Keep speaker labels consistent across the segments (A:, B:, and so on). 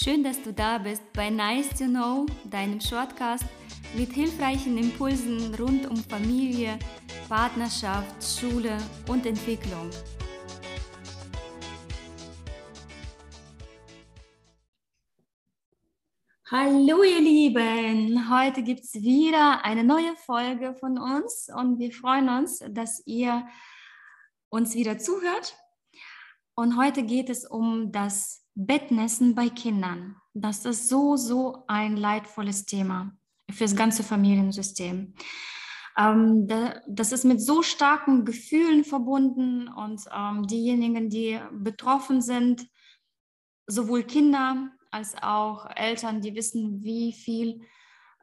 A: Schön, dass du da bist bei Nice to Know, deinem Shortcast mit hilfreichen Impulsen rund um Familie, Partnerschaft, Schule und Entwicklung. Hallo ihr Lieben, heute gibt es wieder eine neue Folge von uns und wir freuen uns, dass ihr uns wieder zuhört. Und heute geht es um das Bettnässen bei Kindern. Das ist so, so ein leidvolles Thema für das ganze Familiensystem. Ähm, das ist mit so starken Gefühlen verbunden und ähm, diejenigen, die betroffen sind, sowohl Kinder als auch Eltern, die wissen, wie viel,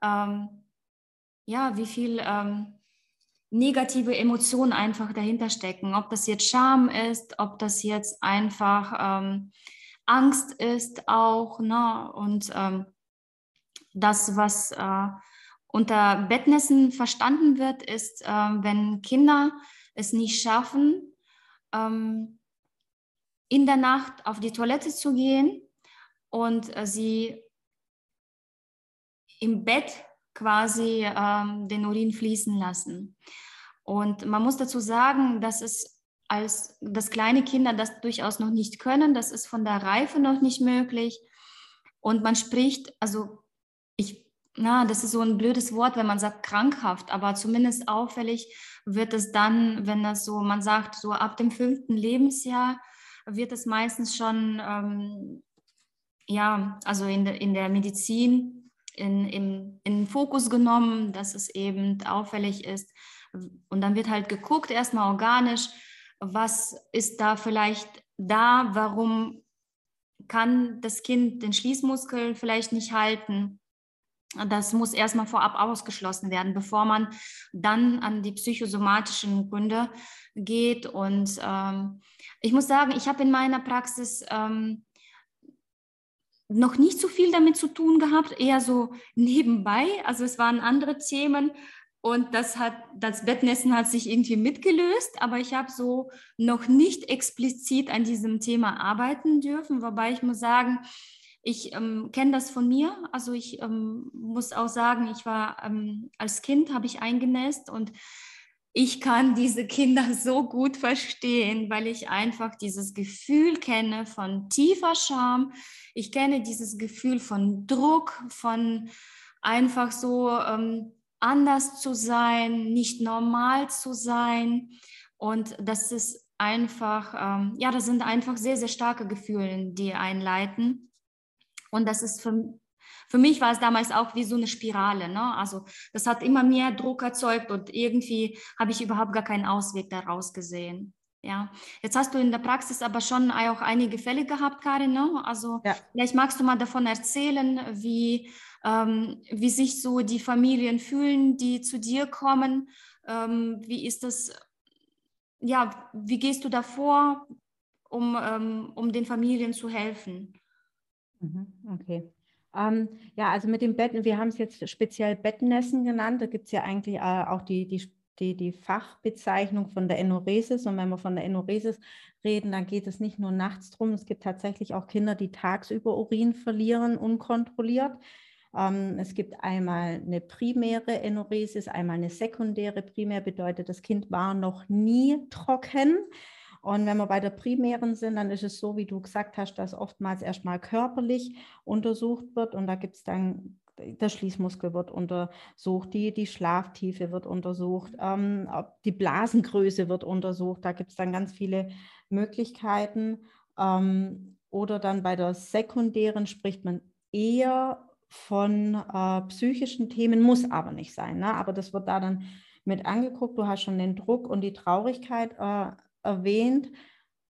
A: ähm, ja, wie viel negative Emotionen einfach dahinter stecken. Ob das jetzt Scham ist, ob das jetzt einfach Angst ist auch, ne? Und ähm, das, was äh, unter Bettnässen verstanden wird, ist, äh, wenn Kinder es nicht schaffen, ähm, in der Nacht auf die Toilette zu gehen und äh, sie im Bett quasi ähm, den Urin fließen lassen. Und man muss dazu sagen, dass es als dass kleine Kinder das durchaus noch nicht können. Das ist von der Reife noch nicht möglich. Und man spricht, also ich, na, das ist so ein blödes Wort, wenn man sagt krankhaft, aber zumindest auffällig wird es dann, wenn das so, man sagt, so ab dem fünften Lebensjahr wird es meistens schon, ähm, ja, also in, de, in der Medizin in, in, in den Fokus genommen, dass es eben auffällig ist. Und dann wird halt geguckt, erstmal organisch, was ist da vielleicht da, warum kann das Kind den Schließmuskel vielleicht nicht halten. Das muss erstmal vorab ausgeschlossen werden, bevor man dann an die psychosomatischen Gründe geht. Und ähm, ich muss sagen, ich habe in meiner Praxis ähm, noch nicht so viel damit zu tun gehabt, eher so nebenbei. Also es waren andere Themen, und das hat, das Bettnässen hat sich irgendwie mitgelöst, aber ich habe so noch nicht explizit an diesem Thema arbeiten dürfen, wobei ich muss sagen, ich ähm, kenne das von mir. Also ich ähm, muss auch sagen, ich war ähm, als Kind habe ich eingenässt und ich kann diese Kinder so gut verstehen, weil ich einfach dieses Gefühl kenne von tiefer Scham. Ich kenne dieses Gefühl von Druck, von einfach so ähm, anders zu sein, nicht normal zu sein. Und das ist einfach, ähm, ja, das sind einfach sehr, sehr starke Gefühle, die einleiten. Und das ist für, für mich war es damals auch wie so eine Spirale. Ne? Also das hat immer mehr Druck erzeugt und irgendwie habe ich überhaupt gar keinen Ausweg daraus gesehen. Ja, jetzt hast du in der Praxis aber schon auch einige Fälle gehabt, Karin. Ne? Also ja. vielleicht magst du mal davon erzählen, wie ähm, wie sich so die Familien fühlen, die zu dir kommen. Ähm, wie ist das, ja, wie gehst du davor, um, ähm, um den Familien zu helfen?
B: Mhm, okay. Ähm, ja, also mit dem Betten, wir haben es jetzt speziell Bettnässen genannt. Da gibt es ja eigentlich äh, auch die, die, die, die Fachbezeichnung von der Enoresis. Und wenn wir von der Enoresis reden, dann geht es nicht nur nachts drum. Es gibt tatsächlich auch Kinder, die tagsüber Urin verlieren, unkontrolliert. Ähm, es gibt einmal eine primäre Enoresis, einmal eine sekundäre. Primär bedeutet, das Kind war noch nie trocken. Und wenn wir bei der primären sind, dann ist es so, wie du gesagt hast, dass oftmals erstmal körperlich untersucht wird und da gibt es dann der Schließmuskel wird untersucht, die, die Schlaftiefe wird untersucht, ähm, die Blasengröße wird untersucht. Da gibt es dann ganz viele Möglichkeiten. Ähm, oder dann bei der sekundären spricht man eher von äh, psychischen Themen, muss aber nicht sein. Ne? Aber das wird da dann mit angeguckt. Du hast schon den Druck und die Traurigkeit äh, erwähnt.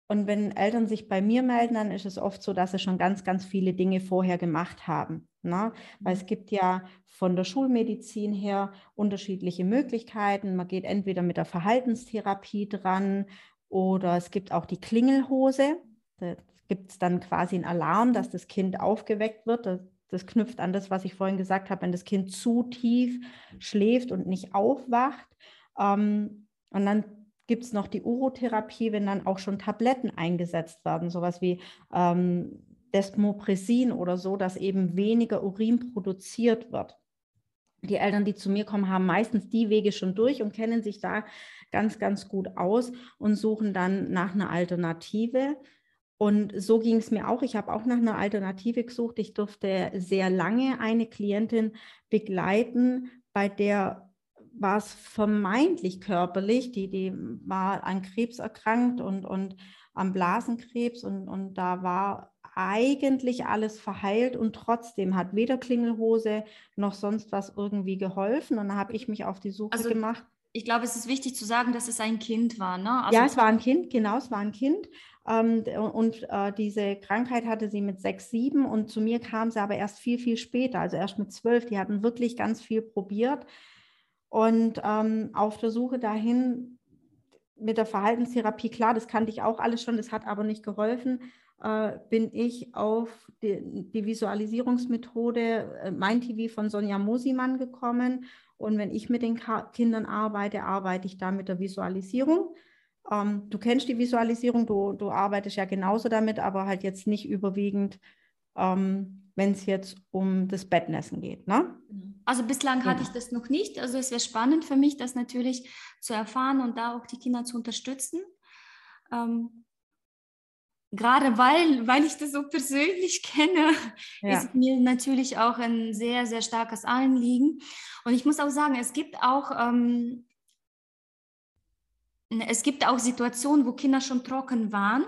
B: Und wenn Eltern sich bei mir melden, dann ist es oft so, dass sie schon ganz, ganz viele Dinge vorher gemacht haben. Ne? Weil es mhm. gibt ja von der Schulmedizin her unterschiedliche Möglichkeiten. Man geht entweder mit der Verhaltenstherapie dran oder es gibt auch die Klingelhose. Da gibt es dann quasi einen Alarm, dass das Kind aufgeweckt wird das knüpft an das, was ich vorhin gesagt habe, wenn das Kind zu tief schläft und nicht aufwacht. Ähm, und dann gibt es noch die Urotherapie, wenn dann auch schon Tabletten eingesetzt werden, sowas wie ähm, Desmopressin oder so, dass eben weniger Urin produziert wird. Die Eltern, die zu mir kommen, haben meistens die Wege schon durch und kennen sich da ganz, ganz gut aus und suchen dann nach einer Alternative. Und so ging es mir auch. Ich habe auch nach einer Alternative gesucht. Ich durfte sehr lange eine Klientin begleiten, bei der war es vermeintlich körperlich. Die, die war an Krebs erkrankt und, und am Blasenkrebs und, und da war eigentlich alles verheilt und trotzdem hat weder Klingelhose noch sonst was irgendwie geholfen. Und da habe ich mich auf die Suche also, gemacht.
A: Ich glaube, es ist wichtig zu sagen, dass es ein Kind war. Ne?
B: Also ja, es war ein Kind, genau, es war ein Kind. Ähm, und äh, diese Krankheit hatte sie mit sechs, sieben und zu mir kam sie aber erst viel, viel später, also erst mit zwölf. Die hatten wirklich ganz viel probiert. Und ähm, auf der Suche dahin mit der Verhaltenstherapie, klar, das kannte ich auch alles schon, das hat aber nicht geholfen, äh, bin ich auf die, die Visualisierungsmethode äh, Mein TV von Sonja Mosimann gekommen. Und wenn ich mit den Kindern arbeite, arbeite ich da mit der Visualisierung. Ähm, du kennst die Visualisierung, du, du arbeitest ja genauso damit, aber halt jetzt nicht überwiegend, ähm, wenn es jetzt um das Bettnässen geht. Ne?
A: Also bislang hatte ich das noch nicht. Also es wäre spannend für mich, das natürlich zu erfahren und da auch die Kinder zu unterstützen. Ähm, gerade weil, weil ich das so persönlich kenne, ja. ist mir natürlich auch ein sehr, sehr starkes Anliegen. Und ich muss auch sagen, es gibt auch ähm, es gibt auch Situationen, wo Kinder schon trocken waren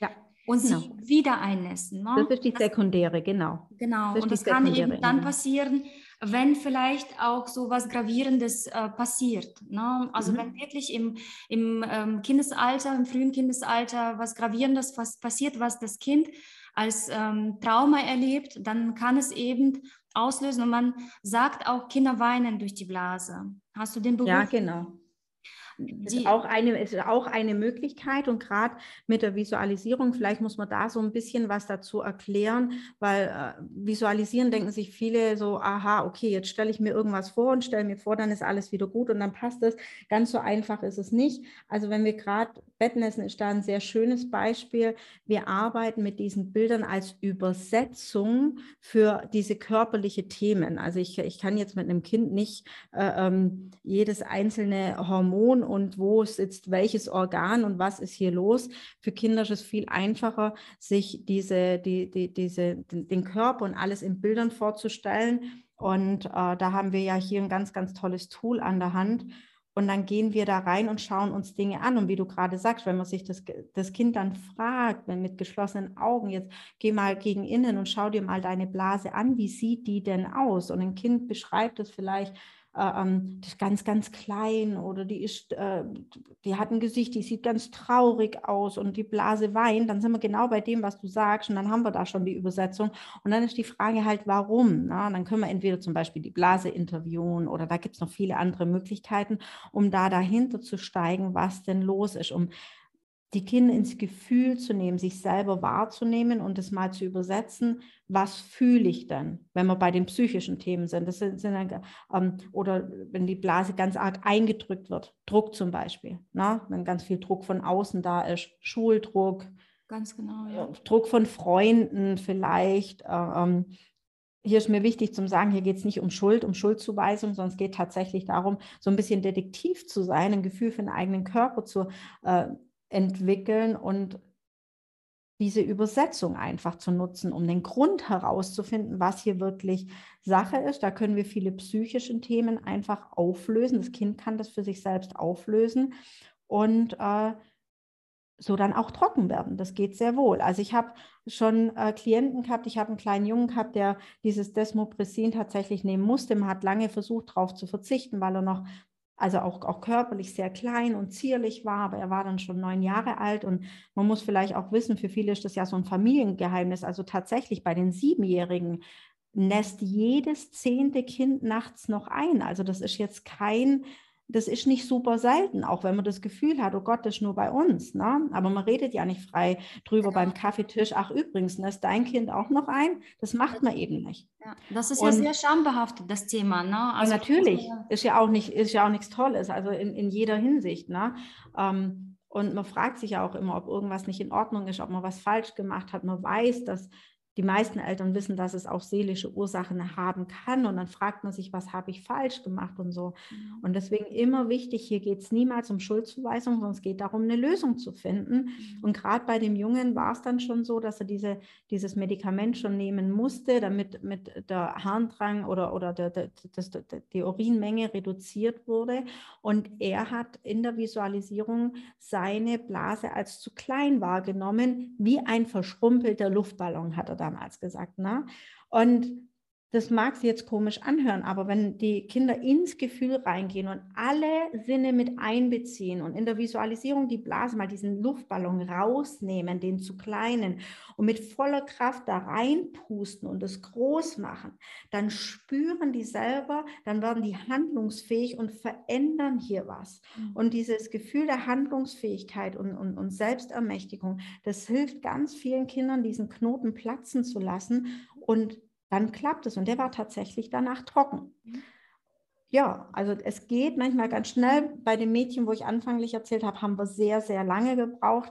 A: ja, und genau. sie wieder einnässen.
B: Ne? Das ist die sekundäre, genau.
A: Genau, das und das kann eben dann passieren, wenn vielleicht auch so was Gravierendes äh, passiert. Ne? Also mhm. wenn wirklich im, im ähm, Kindesalter, im frühen Kindesalter was Gravierendes was passiert, was das Kind als ähm, Trauma erlebt, dann kann es eben auslösen und man sagt auch, Kinder weinen durch die Blase. Hast du den
B: Beruf? Ja, genau. Die, ist, auch eine, ist auch eine Möglichkeit und gerade mit der Visualisierung, vielleicht muss man da so ein bisschen was dazu erklären, weil äh, visualisieren denken sich viele so, aha, okay, jetzt stelle ich mir irgendwas vor und stelle mir vor, dann ist alles wieder gut und dann passt es. Ganz so einfach ist es nicht. Also wenn wir gerade, Bettnässen ist da ein sehr schönes Beispiel, wir arbeiten mit diesen Bildern als Übersetzung für diese körperliche Themen. Also ich, ich kann jetzt mit einem Kind nicht äh, ähm, jedes einzelne Hormon und wo sitzt welches Organ und was ist hier los. Für Kinder ist es viel einfacher, sich diese, die, die, diese, den Körper und alles in Bildern vorzustellen. Und äh, da haben wir ja hier ein ganz, ganz tolles Tool an der Hand. Und dann gehen wir da rein und schauen uns Dinge an. Und wie du gerade sagst, wenn man sich das, das Kind dann fragt, wenn mit geschlossenen Augen, jetzt geh mal gegen innen und schau dir mal deine Blase an, wie sieht die denn aus? Und ein Kind beschreibt es vielleicht ähm, die ist ganz, ganz klein oder die ist, äh, die hat ein Gesicht, die sieht ganz traurig aus und die Blase weint, dann sind wir genau bei dem, was du sagst und dann haben wir da schon die Übersetzung. Und dann ist die Frage halt, warum? Na? Dann können wir entweder zum Beispiel die Blase interviewen oder da gibt es noch viele andere Möglichkeiten, um da dahinter zu steigen, was denn los ist, um die Kinder ins Gefühl zu nehmen, sich selber wahrzunehmen und es mal zu übersetzen, was fühle ich denn, wenn wir bei den psychischen Themen sind. Das sind, sind ähm, oder wenn die Blase ganz arg eingedrückt wird, Druck zum Beispiel, ne? wenn ganz viel Druck von außen da ist, Schuldruck,
A: ganz genau, ja.
B: Druck von Freunden vielleicht. Äh, ähm, hier ist mir wichtig zu sagen, hier geht es nicht um Schuld, um Schuldzuweisung, sondern es geht tatsächlich darum, so ein bisschen Detektiv zu sein, ein Gefühl für den eigenen Körper zu äh, entwickeln und diese Übersetzung einfach zu nutzen, um den Grund herauszufinden, was hier wirklich Sache ist. Da können wir viele psychische Themen einfach auflösen. Das Kind kann das für sich selbst auflösen und äh, so dann auch trocken werden. Das geht sehr wohl. Also ich habe schon äh, Klienten gehabt, ich habe einen kleinen Jungen gehabt, der dieses Desmopressin tatsächlich nehmen musste. Man hat lange versucht, darauf zu verzichten, weil er noch also auch, auch körperlich sehr klein und zierlich war, aber er war dann schon neun Jahre alt und man muss vielleicht auch wissen, für viele ist das ja so ein Familiengeheimnis, also tatsächlich bei den Siebenjährigen nässt jedes zehnte Kind nachts noch ein. Also das ist jetzt kein das ist nicht super selten, auch wenn man das Gefühl hat, oh Gott, das ist nur bei uns. Ne? Aber man redet ja nicht frei drüber genau. beim Kaffeetisch. Ach, übrigens, ist dein Kind auch noch ein? Das macht man eben nicht.
A: Ja, das ist und, ja sehr schambehaftet, das Thema. Ne?
B: Also natürlich, ist ja, auch nicht, ist ja auch nichts Tolles, also in, in jeder Hinsicht. Ne? Ähm, Und man fragt sich ja auch immer, ob irgendwas nicht in Ordnung ist, ob man was falsch gemacht hat. Man weiß, dass die meisten Eltern wissen, dass es auch seelische Ursachen haben kann. Und dann fragt man sich, was habe ich falsch gemacht und so. Mhm. Und deswegen immer wichtig, hier geht es niemals um Schuldzuweisung, sondern es geht darum, eine Lösung zu finden. Mhm. Und gerade bei dem Jungen war es dann schon so, dass er diese, dieses Medikament schon nehmen musste, damit mit der Harndrang oder, oder der, der, das, die Urinmenge reduziert wurde. Und er hat in der Visualisierung seine Blase als zu klein wahrgenommen, wie ein verschrumpelter Luftballon hat er damals gesagt. Ne? Und das mag sich jetzt komisch anhören, aber wenn die Kinder ins Gefühl reingehen und alle Sinne mit einbeziehen und in der Visualisierung die Blase mal diesen Luftballon rausnehmen, den zu kleinen und mit voller Kraft da reinpusten und es groß machen, dann spüren die selber, dann werden die handlungsfähig und verändern hier was. Mhm. Und dieses Gefühl der Handlungsfähigkeit und, und, und Selbstermächtigung, das hilft ganz vielen Kindern, diesen Knoten platzen zu lassen und dann klappt es. Und der war tatsächlich danach trocken. Mhm. Ja, also es geht manchmal ganz schnell. Bei dem Mädchen, wo ich anfänglich erzählt habe, haben wir sehr, sehr lange gebraucht.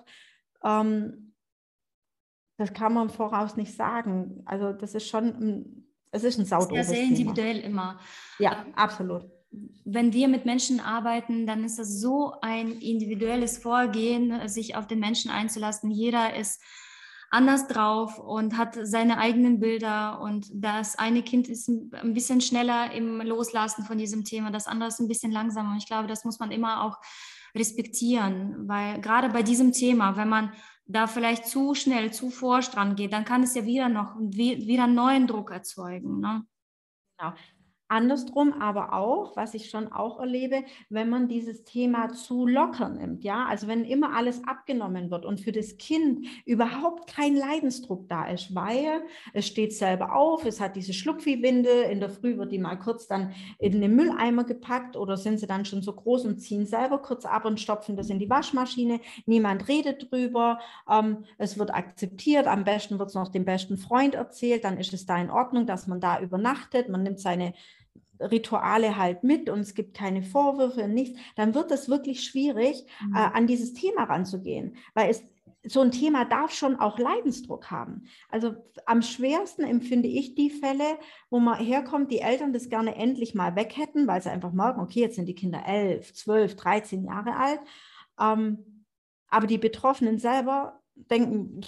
B: Ähm, das kann man voraus nicht sagen. Also das ist schon, es ist ein
A: saudobes Sehr, sehr individuell Thema. immer.
B: Ja, absolut.
A: Wenn wir mit Menschen arbeiten, dann ist das so ein individuelles Vorgehen, sich auf den Menschen einzulassen. Jeder ist anders drauf und hat seine eigenen Bilder. Und das eine Kind ist ein bisschen schneller im Loslassen von diesem Thema, das andere ist ein bisschen langsamer. Und ich glaube, das muss man immer auch respektieren, weil gerade bei diesem Thema, wenn man da vielleicht zu schnell, zu forsch dran geht, dann kann es ja wieder noch wieder einen neuen Druck erzeugen. Ne?
B: Genau. Andersrum aber auch, was ich schon auch erlebe, wenn man dieses Thema zu locker nimmt, ja, also wenn immer alles abgenommen wird und für das Kind überhaupt kein Leidensdruck da ist, weil es steht selber auf, es hat diese Schluckviehwindel, in der Früh wird die mal kurz dann in den Mülleimer gepackt oder sind sie dann schon so groß und ziehen selber kurz ab und stopfen das in die Waschmaschine, niemand redet drüber, ähm, es wird akzeptiert, am besten wird es noch dem besten Freund erzählt, dann ist es da in Ordnung, dass man da übernachtet, man nimmt seine Rituale halt mit und es gibt keine Vorwürfe, nichts, dann wird es wirklich schwierig, mhm. äh, an dieses Thema ranzugehen, weil es so ein Thema darf schon auch Leidensdruck haben. Also am schwersten empfinde ich die Fälle, wo man herkommt, die Eltern das gerne endlich mal weg hätten, weil sie einfach merken, okay, jetzt sind die Kinder elf, zwölf, dreizehn Jahre alt. Ähm, aber die Betroffenen selber denken,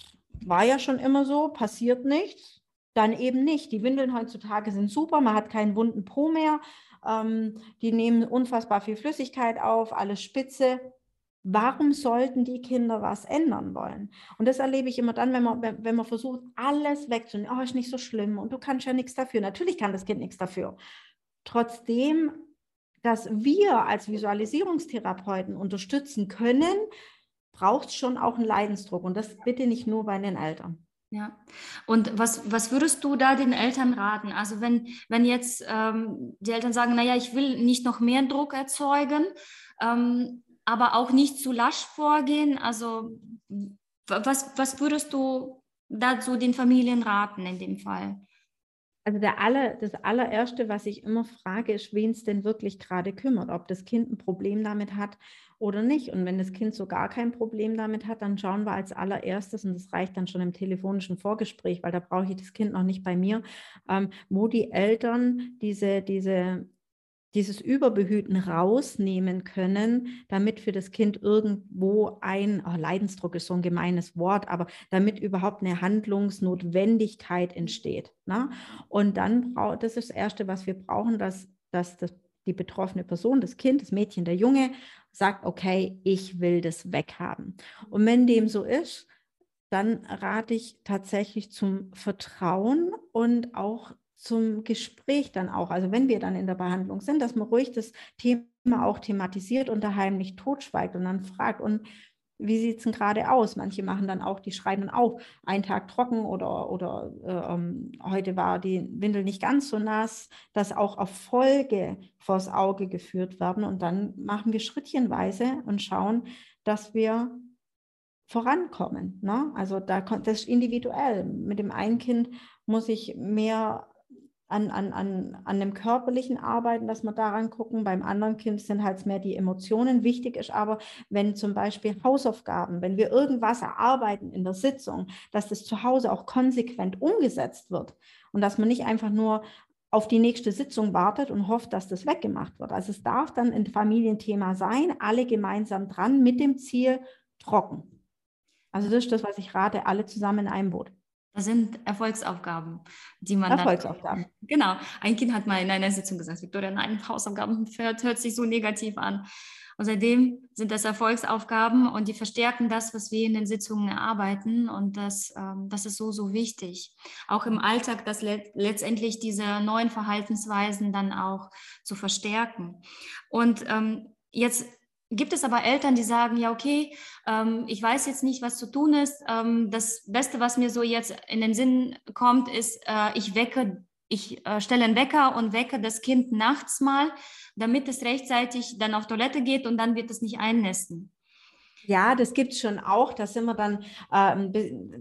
B: war ja schon immer so, passiert nichts dann eben nicht. Die Windeln heutzutage sind super, man hat keinen wunden Po mehr, ähm, die nehmen unfassbar viel Flüssigkeit auf, alles spitze. Warum sollten die Kinder was ändern wollen? Und das erlebe ich immer dann, wenn man, wenn man versucht, alles wegzunehmen. Oh, ist nicht so schlimm und du kannst ja nichts dafür. Natürlich kann das Kind nichts dafür. Trotzdem, dass wir als Visualisierungstherapeuten unterstützen können, braucht es schon auch einen Leidensdruck. Und das bitte nicht nur bei den Eltern.
A: Ja, und was, was würdest du da den Eltern raten? Also wenn, wenn jetzt ähm, die Eltern sagen, naja, ich will nicht noch mehr Druck erzeugen, ähm, aber auch nicht zu lasch vorgehen, also was, was würdest du dazu den Familien raten in dem Fall?
B: Also der aller, das allererste, was ich immer frage, ist, wen es denn wirklich gerade kümmert, ob das Kind ein Problem damit hat oder nicht. Und wenn das Kind so gar kein Problem damit hat, dann schauen wir als allererstes, und das reicht dann schon im telefonischen Vorgespräch, weil da brauche ich das Kind noch nicht bei mir, ähm, wo die Eltern diese, diese dieses Überbehüten rausnehmen können, damit für das Kind irgendwo ein, oh, Leidensdruck ist so ein gemeines Wort, aber damit überhaupt eine Handlungsnotwendigkeit entsteht. Ne? Und dann, braucht, das ist das Erste, was wir brauchen, dass, dass das die betroffene Person, das Kind, das Mädchen, der Junge, sagt, okay, ich will das weghaben. Und wenn dem so ist, dann rate ich tatsächlich zum Vertrauen und auch zum Gespräch dann auch. Also wenn wir dann in der Behandlung sind, dass man ruhig das Thema auch thematisiert und daheim nicht totschweigt und dann fragt, und wie sieht es denn gerade aus? Manche machen dann auch, die schreiben dann auf, einen Tag trocken oder, oder äh, ähm, heute war die Windel nicht ganz so nass, dass auch Erfolge vors Auge geführt werden. Und dann machen wir schrittchenweise und schauen, dass wir vorankommen. Ne? Also da das ist individuell. Mit dem einen Kind muss ich mehr an, an, an, an dem körperlichen Arbeiten, dass wir daran gucken. Beim anderen Kind sind halt mehr die Emotionen. Wichtig ist aber, wenn zum Beispiel Hausaufgaben, wenn wir irgendwas erarbeiten in der Sitzung, dass das zu Hause auch konsequent umgesetzt wird und dass man nicht einfach nur auf die nächste Sitzung wartet und hofft, dass das weggemacht wird. Also es darf dann ein Familienthema sein, alle gemeinsam dran mit dem Ziel trocken. Also das ist das, was ich rate, alle zusammen in einem Boot.
A: Das sind Erfolgsaufgaben, die man
B: Erfolgsaufgaben. Dann,
A: genau. Ein Kind hat mal in einer Sitzung gesagt, Victoria, nein, Hausaufgaben hört, hört sich so negativ an. Und seitdem sind das Erfolgsaufgaben und die verstärken das, was wir in den Sitzungen erarbeiten. Und das, ähm, das ist so, so wichtig. Auch im Alltag, dass le letztendlich diese neuen Verhaltensweisen dann auch zu verstärken. Und ähm, jetzt Gibt es aber Eltern, die sagen, ja, okay, ähm, ich weiß jetzt nicht, was zu tun ist. Ähm, das Beste, was mir so jetzt in den Sinn kommt, ist, äh, ich wecke, ich äh, stelle einen Wecker und wecke das Kind nachts mal, damit es rechtzeitig dann auf Toilette geht und dann wird es nicht einnästen.
B: Ja, das gibt es schon auch. Da sind wir dann, ähm,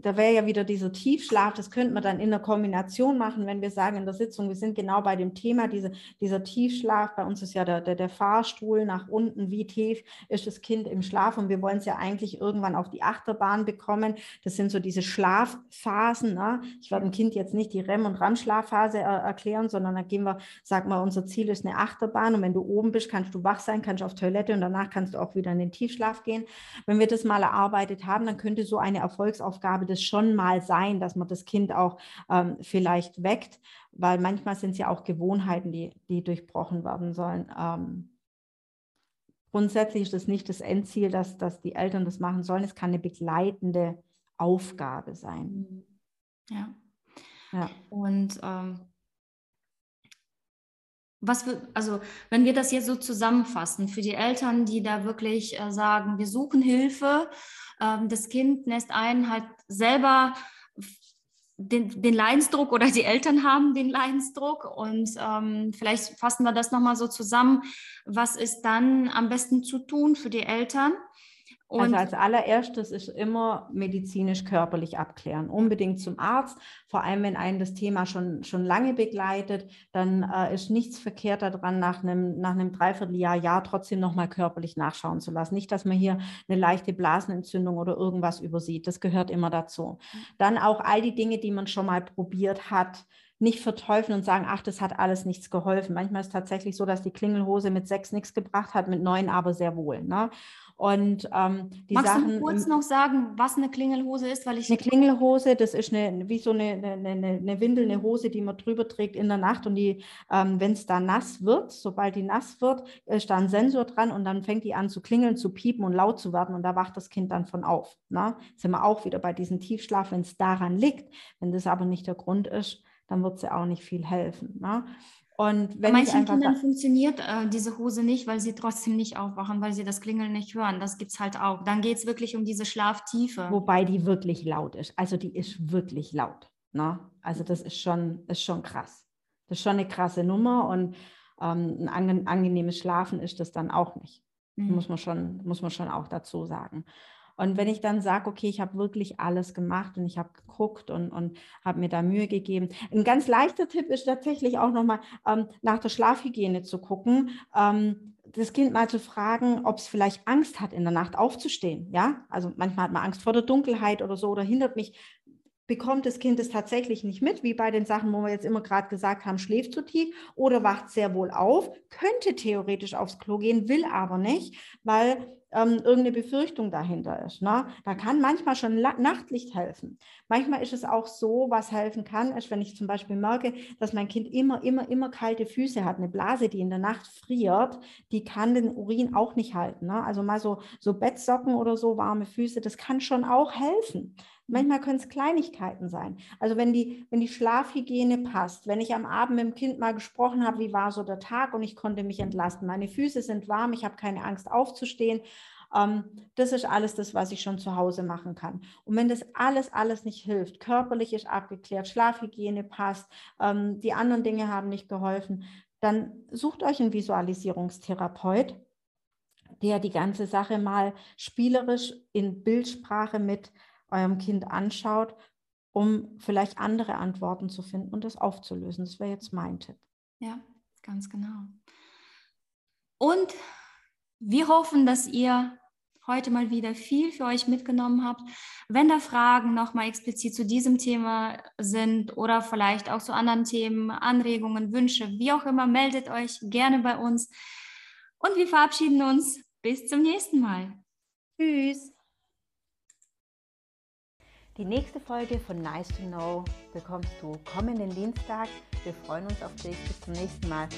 B: da wäre ja wieder dieser Tiefschlaf, das könnte man dann in der Kombination machen, wenn wir sagen in der Sitzung, wir sind genau bei dem Thema, diese, dieser Tiefschlaf. Bei uns ist ja der, der, der Fahrstuhl nach unten, wie tief ist das Kind im Schlaf und wir wollen es ja eigentlich irgendwann auf die Achterbahn bekommen. Das sind so diese Schlafphasen. Ne? Ich werde dem Kind jetzt nicht die REM- und RAM-Schlafphase er erklären, sondern da gehen wir, sag mal, unser Ziel ist eine Achterbahn und wenn du oben bist, kannst du wach sein, kannst auf Toilette und danach kannst du auch wieder in den Tiefschlaf gehen. Wenn wir das mal erarbeitet haben, dann könnte so eine Erfolgsaufgabe das schon mal sein, dass man das Kind auch ähm, vielleicht weckt, weil manchmal sind es ja auch Gewohnheiten, die, die durchbrochen werden sollen. Ähm, grundsätzlich ist das nicht das Endziel, dass, dass die Eltern das machen sollen. Es kann eine begleitende Aufgabe sein.
A: Ja. ja. Und ähm, was wir, also wenn wir das jetzt so zusammenfassen, für die Eltern, die da wirklich äh, sagen, wir suchen Hilfe, ähm, das Kind nässt ein, halt selber den, den Leidensdruck oder die Eltern haben den Leidensdruck und ähm, vielleicht fassen wir das nochmal so zusammen. Was ist dann am besten zu tun für die Eltern?
B: Also Und also als allererstes ist immer medizinisch-körperlich abklären. Unbedingt zum Arzt, vor allem wenn einen das Thema schon, schon lange begleitet, dann äh, ist nichts verkehrt daran, nach einem, nach einem Dreivierteljahr, Jahr trotzdem nochmal körperlich nachschauen zu lassen. Nicht, dass man hier eine leichte Blasenentzündung oder irgendwas übersieht. Das gehört immer dazu. Dann auch all die Dinge, die man schon mal probiert hat, nicht verteufeln und sagen, ach, das hat alles nichts geholfen. Manchmal ist es tatsächlich so, dass die Klingelhose mit sechs nichts gebracht hat, mit neun aber sehr wohl. Ne? Und ähm, die
A: Magst
B: Sachen.
A: du kurz noch sagen, was eine Klingelhose ist?
B: Weil ich eine Klingelhose, das ist eine, wie so eine, eine, eine, Windel, eine Hose, die man drüber trägt in der Nacht. Und die, ähm, wenn es da nass wird, sobald die nass wird, ist da ein Sensor dran und dann fängt die an zu klingeln, zu piepen und laut zu werden. Und da wacht das Kind dann von auf. Ne? Sind wir auch wieder bei diesem Tiefschlaf, wenn es daran liegt. Wenn das aber nicht der Grund ist, dann wird sie auch nicht viel helfen. Ne?
A: Und wenn manchen Kindern funktioniert äh, diese Hose nicht, weil sie trotzdem nicht aufwachen, weil sie das Klingeln nicht hören. Das gibt es halt auch. Dann geht es wirklich um diese Schlaftiefe.
B: Wobei die wirklich laut ist. Also die ist wirklich laut. Ne? Also das ist schon, ist schon krass. Das ist schon eine krasse Nummer und ähm, ein angenehmes Schlafen ist das dann auch nicht. Mhm. Muss, man schon, muss man schon auch dazu sagen. Und wenn ich dann sage, okay, ich habe wirklich alles gemacht und ich habe geguckt und, und habe mir da Mühe gegeben. Ein ganz leichter Tipp ist tatsächlich auch nochmal ähm, nach der Schlafhygiene zu gucken. Ähm, das Kind mal zu fragen, ob es vielleicht Angst hat, in der Nacht aufzustehen. Ja, also manchmal hat man Angst vor der Dunkelheit oder so oder hindert mich bekommt das Kind es tatsächlich nicht mit, wie bei den Sachen, wo wir jetzt immer gerade gesagt haben, schläft zu tief oder wacht sehr wohl auf, könnte theoretisch aufs Klo gehen, will aber nicht, weil ähm, irgendeine Befürchtung dahinter ist. Ne? Da kann manchmal schon Nachtlicht helfen. Manchmal ist es auch so, was helfen kann, ist, wenn ich zum Beispiel merke, dass mein Kind immer, immer, immer kalte Füße hat, eine Blase, die in der Nacht friert, die kann den Urin auch nicht halten. Ne? Also mal so, so Bettsocken oder so, warme Füße, das kann schon auch helfen. Manchmal können es Kleinigkeiten sein. Also wenn die, wenn die Schlafhygiene passt, wenn ich am Abend mit dem Kind mal gesprochen habe, wie war so der Tag und ich konnte mich entlasten. Meine Füße sind warm, ich habe keine Angst aufzustehen. Ähm, das ist alles das, was ich schon zu Hause machen kann. Und wenn das alles, alles nicht hilft, körperlich ist abgeklärt, Schlafhygiene passt, ähm, die anderen Dinge haben nicht geholfen, dann sucht euch einen Visualisierungstherapeut, der die ganze Sache mal spielerisch in Bildsprache mit eurem Kind anschaut um vielleicht andere Antworten zu finden und das aufzulösen. Das wäre jetzt mein Tipp.
A: Ja, ganz genau. Und wir hoffen, dass ihr heute mal wieder viel für euch mitgenommen habt. Wenn da Fragen nochmal explizit zu diesem Thema sind oder vielleicht auch zu anderen Themen, Anregungen, Wünsche, wie auch immer, meldet euch gerne bei uns. Und wir verabschieden uns. Bis zum nächsten Mal.
B: Tschüss. Die nächste Folge von Nice to Know bekommst du kommenden Dienstag. Wir freuen uns auf dich. Bis zum nächsten Mal.